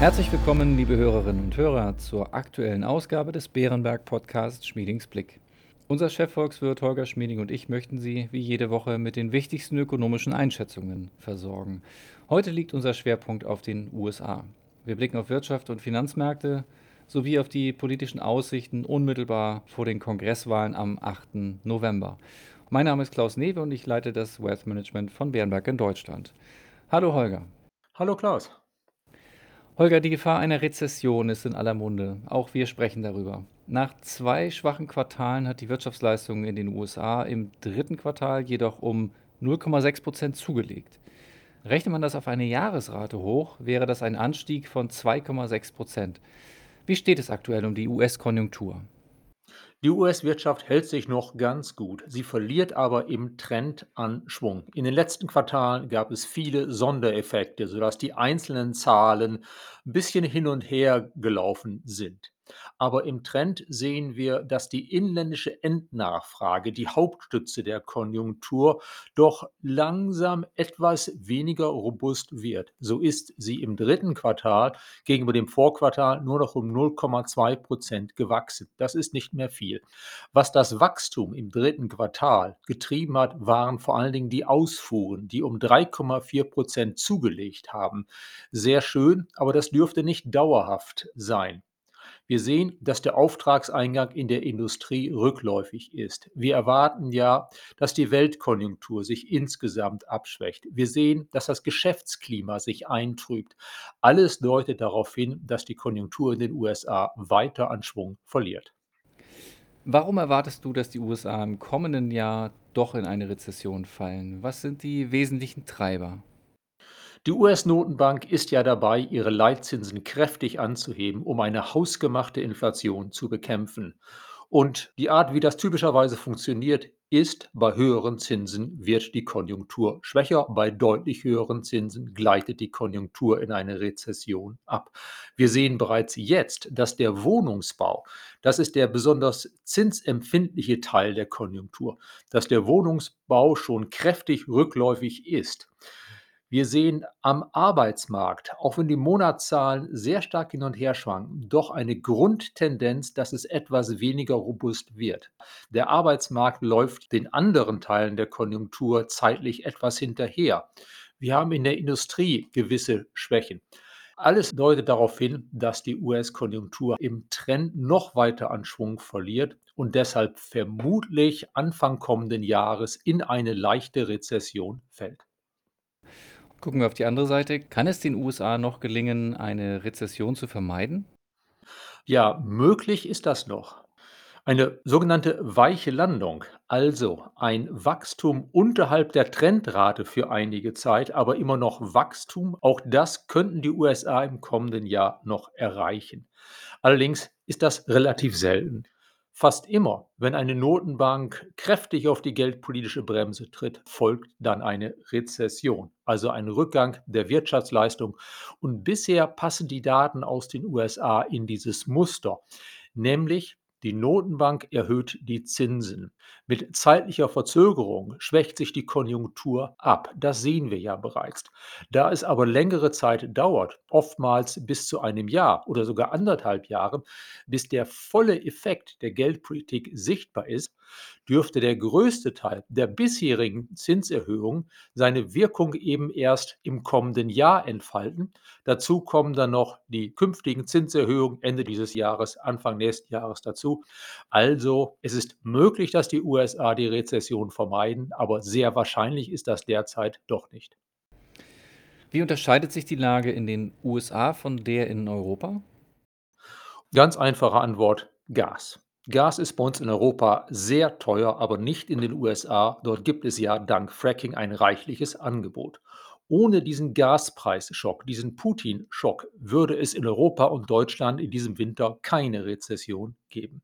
Herzlich willkommen, liebe Hörerinnen und Hörer, zur aktuellen Ausgabe des Bärenberg Podcasts Schmiedings Blick. Unser Chefvolkswirt Holger Schmieding und ich möchten Sie wie jede Woche mit den wichtigsten ökonomischen Einschätzungen versorgen. Heute liegt unser Schwerpunkt auf den USA. Wir blicken auf Wirtschaft und Finanzmärkte sowie auf die politischen Aussichten unmittelbar vor den Kongresswahlen am 8. November. Mein Name ist Klaus Newe und ich leite das Wealth Management von Bärenberg in Deutschland. Hallo Holger. Hallo Klaus. Holger, die Gefahr einer Rezession ist in aller Munde. Auch wir sprechen darüber. Nach zwei schwachen Quartalen hat die Wirtschaftsleistung in den USA im dritten Quartal jedoch um 0,6 Prozent zugelegt. Rechnet man das auf eine Jahresrate hoch, wäre das ein Anstieg von 2,6 Prozent. Wie steht es aktuell um die US-Konjunktur? Die US-Wirtschaft hält sich noch ganz gut. Sie verliert aber im Trend an Schwung. In den letzten Quartalen gab es viele Sondereffekte, sodass die einzelnen Zahlen ein bisschen hin und her gelaufen sind. Aber im Trend sehen wir, dass die inländische Endnachfrage, die Hauptstütze der Konjunktur, doch langsam etwas weniger robust wird. So ist sie im dritten Quartal gegenüber dem Vorquartal nur noch um 0,2 Prozent gewachsen. Das ist nicht mehr viel. Was das Wachstum im dritten Quartal getrieben hat, waren vor allen Dingen die Ausfuhren, die um 3,4 Prozent zugelegt haben. Sehr schön, aber das dürfte nicht dauerhaft sein. Wir sehen, dass der Auftragseingang in der Industrie rückläufig ist. Wir erwarten ja, dass die Weltkonjunktur sich insgesamt abschwächt. Wir sehen, dass das Geschäftsklima sich eintrübt. Alles deutet darauf hin, dass die Konjunktur in den USA weiter an Schwung verliert. Warum erwartest du, dass die USA im kommenden Jahr doch in eine Rezession fallen? Was sind die wesentlichen Treiber? Die US-Notenbank ist ja dabei, ihre Leitzinsen kräftig anzuheben, um eine hausgemachte Inflation zu bekämpfen. Und die Art, wie das typischerweise funktioniert, ist, bei höheren Zinsen wird die Konjunktur schwächer, bei deutlich höheren Zinsen gleitet die Konjunktur in eine Rezession ab. Wir sehen bereits jetzt, dass der Wohnungsbau, das ist der besonders zinsempfindliche Teil der Konjunktur, dass der Wohnungsbau schon kräftig rückläufig ist. Wir sehen am Arbeitsmarkt, auch wenn die Monatszahlen sehr stark hin und her schwanken, doch eine Grundtendenz, dass es etwas weniger robust wird. Der Arbeitsmarkt läuft den anderen Teilen der Konjunktur zeitlich etwas hinterher. Wir haben in der Industrie gewisse Schwächen. Alles deutet darauf hin, dass die US-Konjunktur im Trend noch weiter an Schwung verliert und deshalb vermutlich Anfang kommenden Jahres in eine leichte Rezession fällt. Gucken wir auf die andere Seite. Kann es den USA noch gelingen, eine Rezession zu vermeiden? Ja, möglich ist das noch. Eine sogenannte weiche Landung, also ein Wachstum unterhalb der Trendrate für einige Zeit, aber immer noch Wachstum, auch das könnten die USA im kommenden Jahr noch erreichen. Allerdings ist das relativ selten. Fast immer, wenn eine Notenbank kräftig auf die geldpolitische Bremse tritt, folgt dann eine Rezession, also ein Rückgang der Wirtschaftsleistung. Und bisher passen die Daten aus den USA in dieses Muster, nämlich die Notenbank erhöht die Zinsen. Mit zeitlicher Verzögerung schwächt sich die Konjunktur ab. Das sehen wir ja bereits. Da es aber längere Zeit dauert, oftmals bis zu einem Jahr oder sogar anderthalb Jahren, bis der volle Effekt der Geldpolitik sichtbar ist, dürfte der größte Teil der bisherigen Zinserhöhung seine Wirkung eben erst im kommenden Jahr entfalten. Dazu kommen dann noch die künftigen Zinserhöhungen Ende dieses Jahres, Anfang nächsten Jahres dazu. Also es ist möglich, dass die USA die Rezession vermeiden, aber sehr wahrscheinlich ist das derzeit doch nicht. Wie unterscheidet sich die Lage in den USA von der in Europa? Ganz einfache Antwort, Gas. Gas ist bei uns in Europa sehr teuer, aber nicht in den USA. Dort gibt es ja dank Fracking ein reichliches Angebot. Ohne diesen Gaspreisschock, diesen Putin-Schock, würde es in Europa und Deutschland in diesem Winter keine Rezession geben.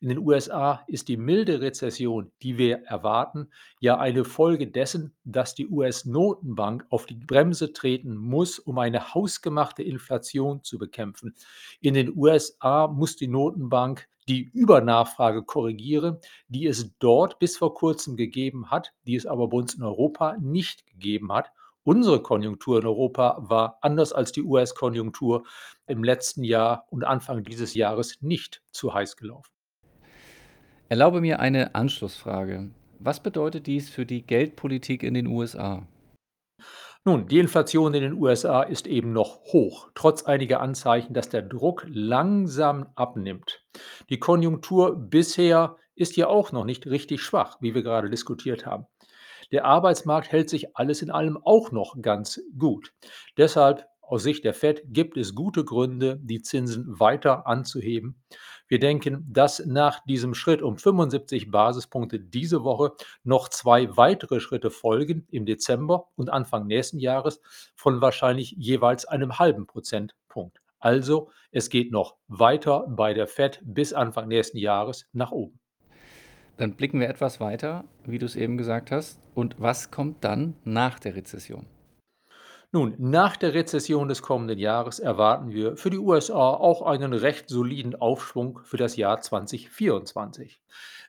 In den USA ist die milde Rezession, die wir erwarten, ja eine Folge dessen, dass die US-Notenbank auf die Bremse treten muss, um eine hausgemachte Inflation zu bekämpfen. In den USA muss die Notenbank die Übernachfrage korrigieren, die es dort bis vor kurzem gegeben hat, die es aber bei uns in Europa nicht gegeben hat Unsere Konjunktur in Europa war anders als die US-Konjunktur im letzten Jahr und Anfang dieses Jahres nicht zu heiß gelaufen. Erlaube mir eine Anschlussfrage. Was bedeutet dies für die Geldpolitik in den USA? Nun, die Inflation in den USA ist eben noch hoch, trotz einiger Anzeichen, dass der Druck langsam abnimmt. Die Konjunktur bisher ist ja auch noch nicht richtig schwach, wie wir gerade diskutiert haben. Der Arbeitsmarkt hält sich alles in allem auch noch ganz gut. Deshalb aus Sicht der Fed gibt es gute Gründe, die Zinsen weiter anzuheben. Wir denken, dass nach diesem Schritt um 75 Basispunkte diese Woche noch zwei weitere Schritte folgen im Dezember und Anfang nächsten Jahres von wahrscheinlich jeweils einem halben Prozentpunkt. Also es geht noch weiter bei der Fed bis Anfang nächsten Jahres nach oben. Dann blicken wir etwas weiter, wie du es eben gesagt hast. Und was kommt dann nach der Rezession? Nun, nach der Rezession des kommenden Jahres erwarten wir für die USA auch einen recht soliden Aufschwung für das Jahr 2024.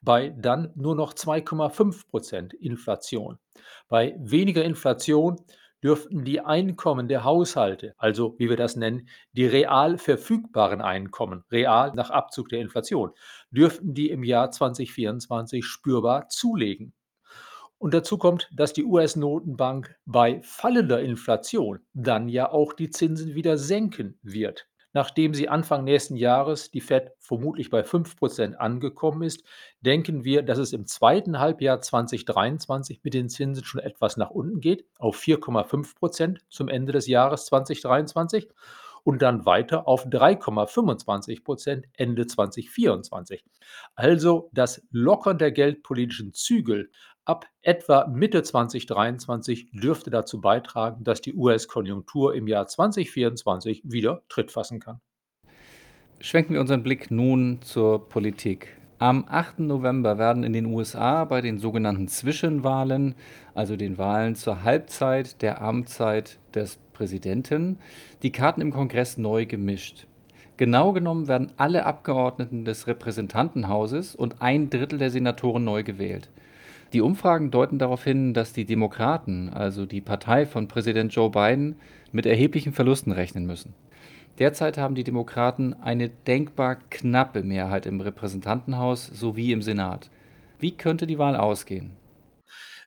Bei dann nur noch 2,5 Prozent Inflation. Bei weniger Inflation dürften die Einkommen der Haushalte, also wie wir das nennen, die real verfügbaren Einkommen, real nach Abzug der Inflation, dürften die im Jahr 2024 spürbar zulegen. Und dazu kommt, dass die US-Notenbank bei fallender Inflation dann ja auch die Zinsen wieder senken wird. Nachdem sie Anfang nächsten Jahres die Fed vermutlich bei 5% angekommen ist, denken wir, dass es im zweiten Halbjahr 2023 mit den Zinsen schon etwas nach unten geht, auf 4,5% zum Ende des Jahres 2023 und dann weiter auf 3,25% Ende 2024. Also das Lockern der geldpolitischen Zügel ab etwa Mitte 2023 dürfte dazu beitragen, dass die US-Konjunktur im Jahr 2024 wieder Tritt fassen kann. Schwenken wir unseren Blick nun zur Politik. Am 8. November werden in den USA bei den sogenannten Zwischenwahlen, also den Wahlen zur Halbzeit der Amtszeit des Präsidenten, die Karten im Kongress neu gemischt. Genau genommen werden alle Abgeordneten des Repräsentantenhauses und ein Drittel der Senatoren neu gewählt. Die Umfragen deuten darauf hin, dass die Demokraten, also die Partei von Präsident Joe Biden, mit erheblichen Verlusten rechnen müssen. Derzeit haben die Demokraten eine denkbar knappe Mehrheit im Repräsentantenhaus sowie im Senat. Wie könnte die Wahl ausgehen?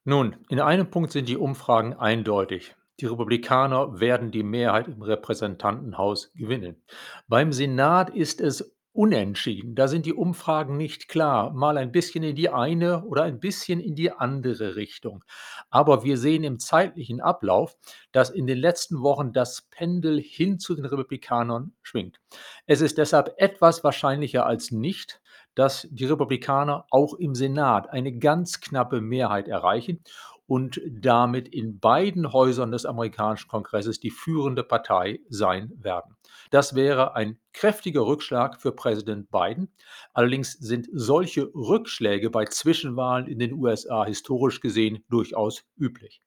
Nun, in einem Punkt sind die Umfragen eindeutig. Die Republikaner werden die Mehrheit im Repräsentantenhaus gewinnen. Beim Senat ist es Unentschieden, da sind die Umfragen nicht klar, mal ein bisschen in die eine oder ein bisschen in die andere Richtung. Aber wir sehen im zeitlichen Ablauf, dass in den letzten Wochen das Pendel hin zu den Republikanern schwingt. Es ist deshalb etwas wahrscheinlicher als nicht, dass die Republikaner auch im Senat eine ganz knappe Mehrheit erreichen und damit in beiden Häusern des amerikanischen Kongresses die führende Partei sein werden. Das wäre ein kräftiger Rückschlag für Präsident Biden. Allerdings sind solche Rückschläge bei Zwischenwahlen in den USA historisch gesehen durchaus üblich.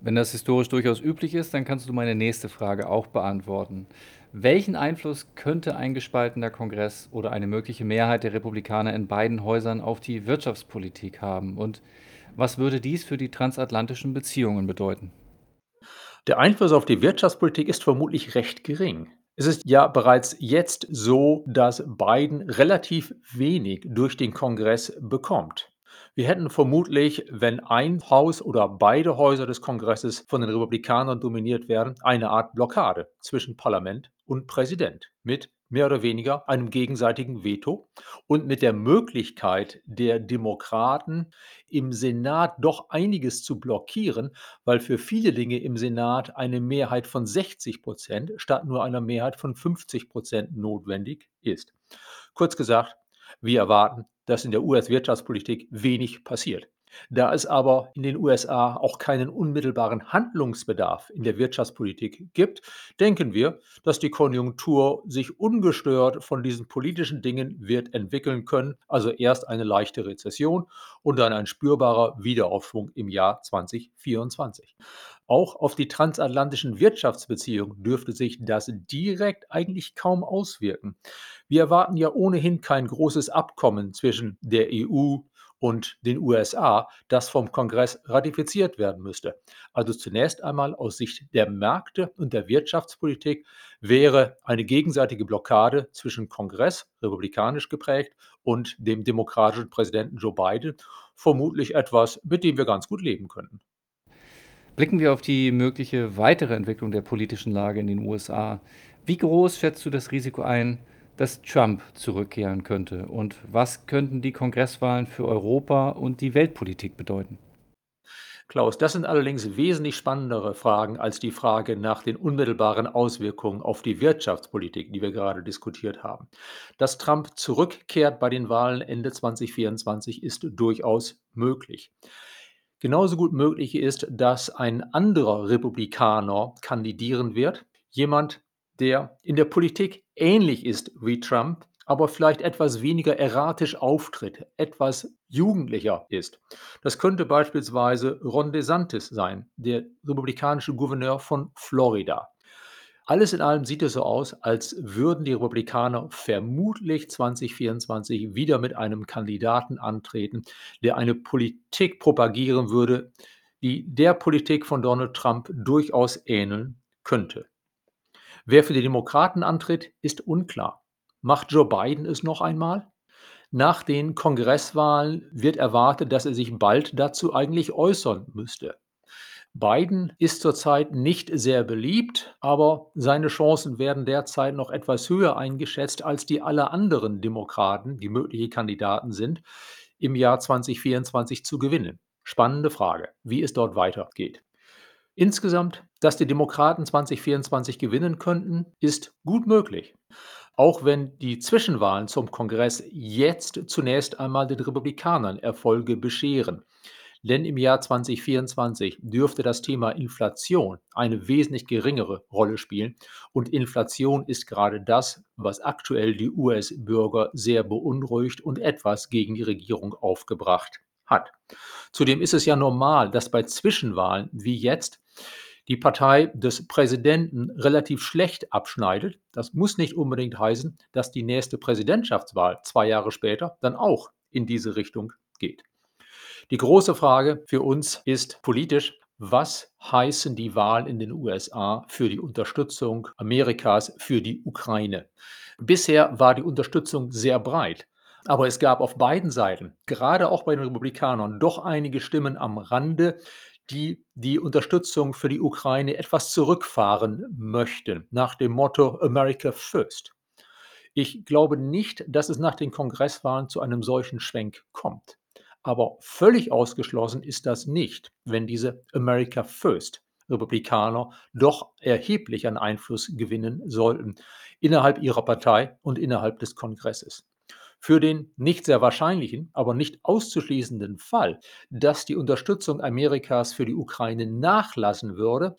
Wenn das historisch durchaus üblich ist, dann kannst du meine nächste Frage auch beantworten. Welchen Einfluss könnte ein gespaltener Kongress oder eine mögliche Mehrheit der Republikaner in beiden Häusern auf die Wirtschaftspolitik haben? Und was würde dies für die transatlantischen Beziehungen bedeuten? Der Einfluss auf die Wirtschaftspolitik ist vermutlich recht gering. Es ist ja bereits jetzt so, dass Biden relativ wenig durch den Kongress bekommt. Wir hätten vermutlich, wenn ein Haus oder beide Häuser des Kongresses von den Republikanern dominiert werden, eine Art Blockade zwischen Parlament und Präsident mit mehr oder weniger einem gegenseitigen Veto und mit der Möglichkeit der Demokraten im Senat doch einiges zu blockieren, weil für viele Dinge im Senat eine Mehrheit von 60 Prozent statt nur einer Mehrheit von 50 Prozent notwendig ist. Kurz gesagt, wir erwarten, dass in der US-Wirtschaftspolitik wenig passiert. Da es aber in den USA auch keinen unmittelbaren Handlungsbedarf in der Wirtschaftspolitik gibt, denken wir, dass die Konjunktur sich ungestört von diesen politischen Dingen wird entwickeln können, also erst eine leichte Rezession und dann ein spürbarer Wiederaufschwung im Jahr 2024. Auch auf die transatlantischen Wirtschaftsbeziehungen dürfte sich das direkt eigentlich kaum auswirken. Wir erwarten ja ohnehin kein großes Abkommen zwischen der EU und den USA, das vom Kongress ratifiziert werden müsste. Also zunächst einmal aus Sicht der Märkte und der Wirtschaftspolitik wäre eine gegenseitige Blockade zwischen Kongress, republikanisch geprägt, und dem demokratischen Präsidenten Joe Biden vermutlich etwas, mit dem wir ganz gut leben könnten. Blicken wir auf die mögliche weitere Entwicklung der politischen Lage in den USA. Wie groß schätzt du das Risiko ein, dass Trump zurückkehren könnte? Und was könnten die Kongresswahlen für Europa und die Weltpolitik bedeuten? Klaus, das sind allerdings wesentlich spannendere Fragen als die Frage nach den unmittelbaren Auswirkungen auf die Wirtschaftspolitik, die wir gerade diskutiert haben. Dass Trump zurückkehrt bei den Wahlen Ende 2024 ist durchaus möglich. Genauso gut möglich ist, dass ein anderer Republikaner kandidieren wird, jemand, der in der Politik ähnlich ist wie Trump, aber vielleicht etwas weniger erratisch auftritt, etwas jugendlicher ist. Das könnte beispielsweise Ron DeSantis sein, der republikanische Gouverneur von Florida. Alles in allem sieht es so aus, als würden die Republikaner vermutlich 2024 wieder mit einem Kandidaten antreten, der eine Politik propagieren würde, die der Politik von Donald Trump durchaus ähneln könnte. Wer für die Demokraten antritt, ist unklar. Macht Joe Biden es noch einmal? Nach den Kongresswahlen wird erwartet, dass er sich bald dazu eigentlich äußern müsste. Biden ist zurzeit nicht sehr beliebt, aber seine Chancen werden derzeit noch etwas höher eingeschätzt als die aller anderen Demokraten, die mögliche Kandidaten sind, im Jahr 2024 zu gewinnen. Spannende Frage, wie es dort weitergeht. Insgesamt, dass die Demokraten 2024 gewinnen könnten, ist gut möglich. Auch wenn die Zwischenwahlen zum Kongress jetzt zunächst einmal den Republikanern Erfolge bescheren. Denn im Jahr 2024 dürfte das Thema Inflation eine wesentlich geringere Rolle spielen. Und Inflation ist gerade das, was aktuell die US-Bürger sehr beunruhigt und etwas gegen die Regierung aufgebracht hat. Zudem ist es ja normal, dass bei Zwischenwahlen wie jetzt die Partei des Präsidenten relativ schlecht abschneidet. Das muss nicht unbedingt heißen, dass die nächste Präsidentschaftswahl zwei Jahre später dann auch in diese Richtung geht. Die große Frage für uns ist politisch, was heißen die Wahlen in den USA für die Unterstützung Amerikas für die Ukraine? Bisher war die Unterstützung sehr breit. Aber es gab auf beiden Seiten, gerade auch bei den Republikanern, doch einige Stimmen am Rande, die die Unterstützung für die Ukraine etwas zurückfahren möchten, nach dem Motto America First. Ich glaube nicht, dass es nach den Kongresswahlen zu einem solchen Schwenk kommt. Aber völlig ausgeschlossen ist das nicht, wenn diese America First Republikaner doch erheblich an Einfluss gewinnen sollten innerhalb ihrer Partei und innerhalb des Kongresses. Für den nicht sehr wahrscheinlichen, aber nicht auszuschließenden Fall, dass die Unterstützung Amerikas für die Ukraine nachlassen würde,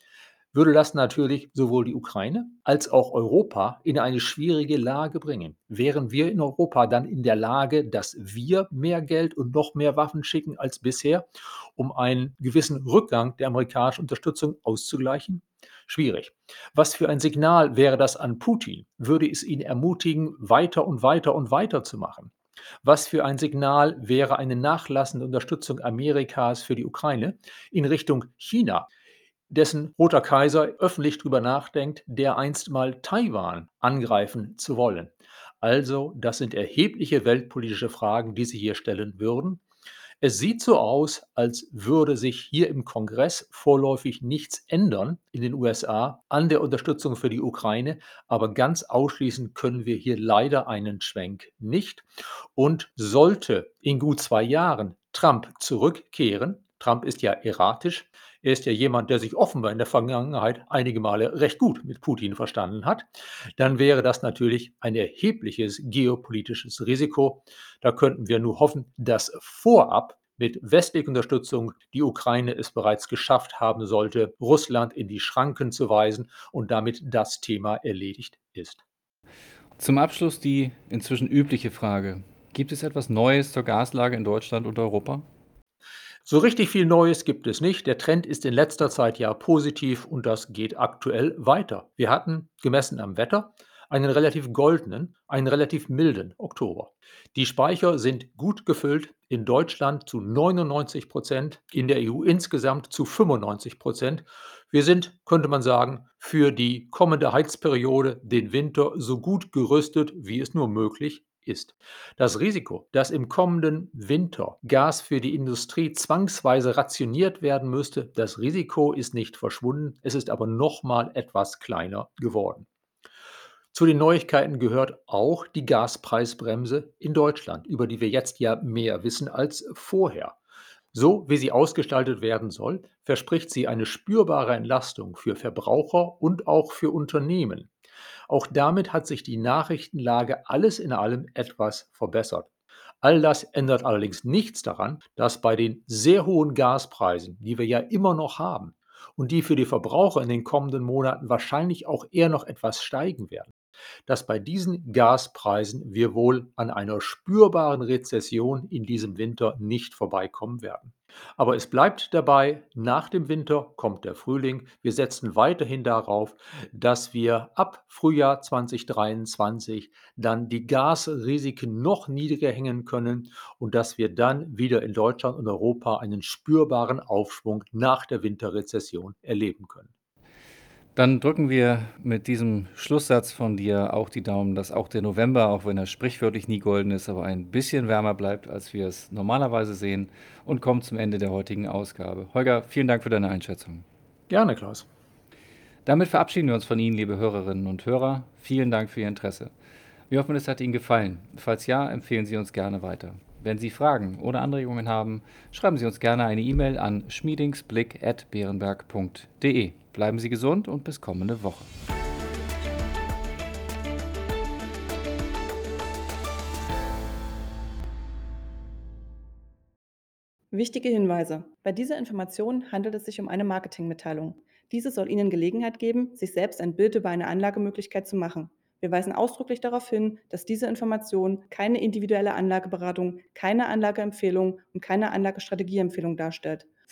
würde das natürlich sowohl die Ukraine als auch Europa in eine schwierige Lage bringen. Wären wir in Europa dann in der Lage, dass wir mehr Geld und noch mehr Waffen schicken als bisher, um einen gewissen Rückgang der amerikanischen Unterstützung auszugleichen? Schwierig. Was für ein Signal wäre das an Putin? Würde es ihn ermutigen, weiter und weiter und weiter zu machen? Was für ein Signal wäre eine nachlassende Unterstützung Amerikas für die Ukraine in Richtung China? dessen Roter Kaiser öffentlich darüber nachdenkt, dereinst mal Taiwan angreifen zu wollen. Also, das sind erhebliche weltpolitische Fragen, die Sie hier stellen würden. Es sieht so aus, als würde sich hier im Kongress vorläufig nichts ändern in den USA an der Unterstützung für die Ukraine, aber ganz ausschließen können wir hier leider einen Schwenk nicht. Und sollte in gut zwei Jahren Trump zurückkehren, Trump ist ja erratisch, er ist ja jemand, der sich offenbar in der Vergangenheit einige Male recht gut mit Putin verstanden hat. Dann wäre das natürlich ein erhebliches geopolitisches Risiko. Da könnten wir nur hoffen, dass vorab mit westlicher Unterstützung die Ukraine es bereits geschafft haben sollte, Russland in die Schranken zu weisen und damit das Thema erledigt ist. Zum Abschluss die inzwischen übliche Frage. Gibt es etwas Neues zur Gaslage in Deutschland und Europa? So richtig viel Neues gibt es nicht. Der Trend ist in letzter Zeit ja positiv und das geht aktuell weiter. Wir hatten, gemessen am Wetter, einen relativ goldenen, einen relativ milden Oktober. Die Speicher sind gut gefüllt, in Deutschland zu 99 Prozent, in der EU insgesamt zu 95 Prozent. Wir sind, könnte man sagen, für die kommende Heizperiode, den Winter, so gut gerüstet, wie es nur möglich ist. Das Risiko, dass im kommenden Winter Gas für die Industrie zwangsweise rationiert werden müsste, das Risiko ist nicht verschwunden, es ist aber noch mal etwas kleiner geworden. Zu den Neuigkeiten gehört auch die Gaspreisbremse in Deutschland, über die wir jetzt ja mehr wissen als vorher. So wie sie ausgestaltet werden soll, verspricht sie eine spürbare Entlastung für Verbraucher und auch für Unternehmen. Auch damit hat sich die Nachrichtenlage alles in allem etwas verbessert. All das ändert allerdings nichts daran, dass bei den sehr hohen Gaspreisen, die wir ja immer noch haben und die für die Verbraucher in den kommenden Monaten wahrscheinlich auch eher noch etwas steigen werden, dass bei diesen Gaspreisen wir wohl an einer spürbaren Rezession in diesem Winter nicht vorbeikommen werden. Aber es bleibt dabei, nach dem Winter kommt der Frühling. Wir setzen weiterhin darauf, dass wir ab Frühjahr 2023 dann die Gasrisiken noch niedriger hängen können und dass wir dann wieder in Deutschland und Europa einen spürbaren Aufschwung nach der Winterrezession erleben können. Dann drücken wir mit diesem Schlusssatz von dir auch die Daumen, dass auch der November, auch wenn er sprichwörtlich nie golden ist, aber ein bisschen wärmer bleibt, als wir es normalerweise sehen und kommt zum Ende der heutigen Ausgabe. Holger, vielen Dank für deine Einschätzung. Gerne, Klaus. Damit verabschieden wir uns von Ihnen, liebe Hörerinnen und Hörer. Vielen Dank für Ihr Interesse. Wir hoffen, es hat Ihnen gefallen. Falls ja, empfehlen Sie uns gerne weiter. Wenn Sie Fragen oder Anregungen haben, schreiben Sie uns gerne eine E-Mail an schmiedingsblick.beerenberg.de. Bleiben Sie gesund und bis kommende Woche. Wichtige Hinweise. Bei dieser Information handelt es sich um eine Marketingmitteilung. Diese soll Ihnen Gelegenheit geben, sich selbst ein Bild über eine Anlagemöglichkeit zu machen. Wir weisen ausdrücklich darauf hin, dass diese Information keine individuelle Anlageberatung, keine Anlageempfehlung und keine Anlagestrategieempfehlung darstellt.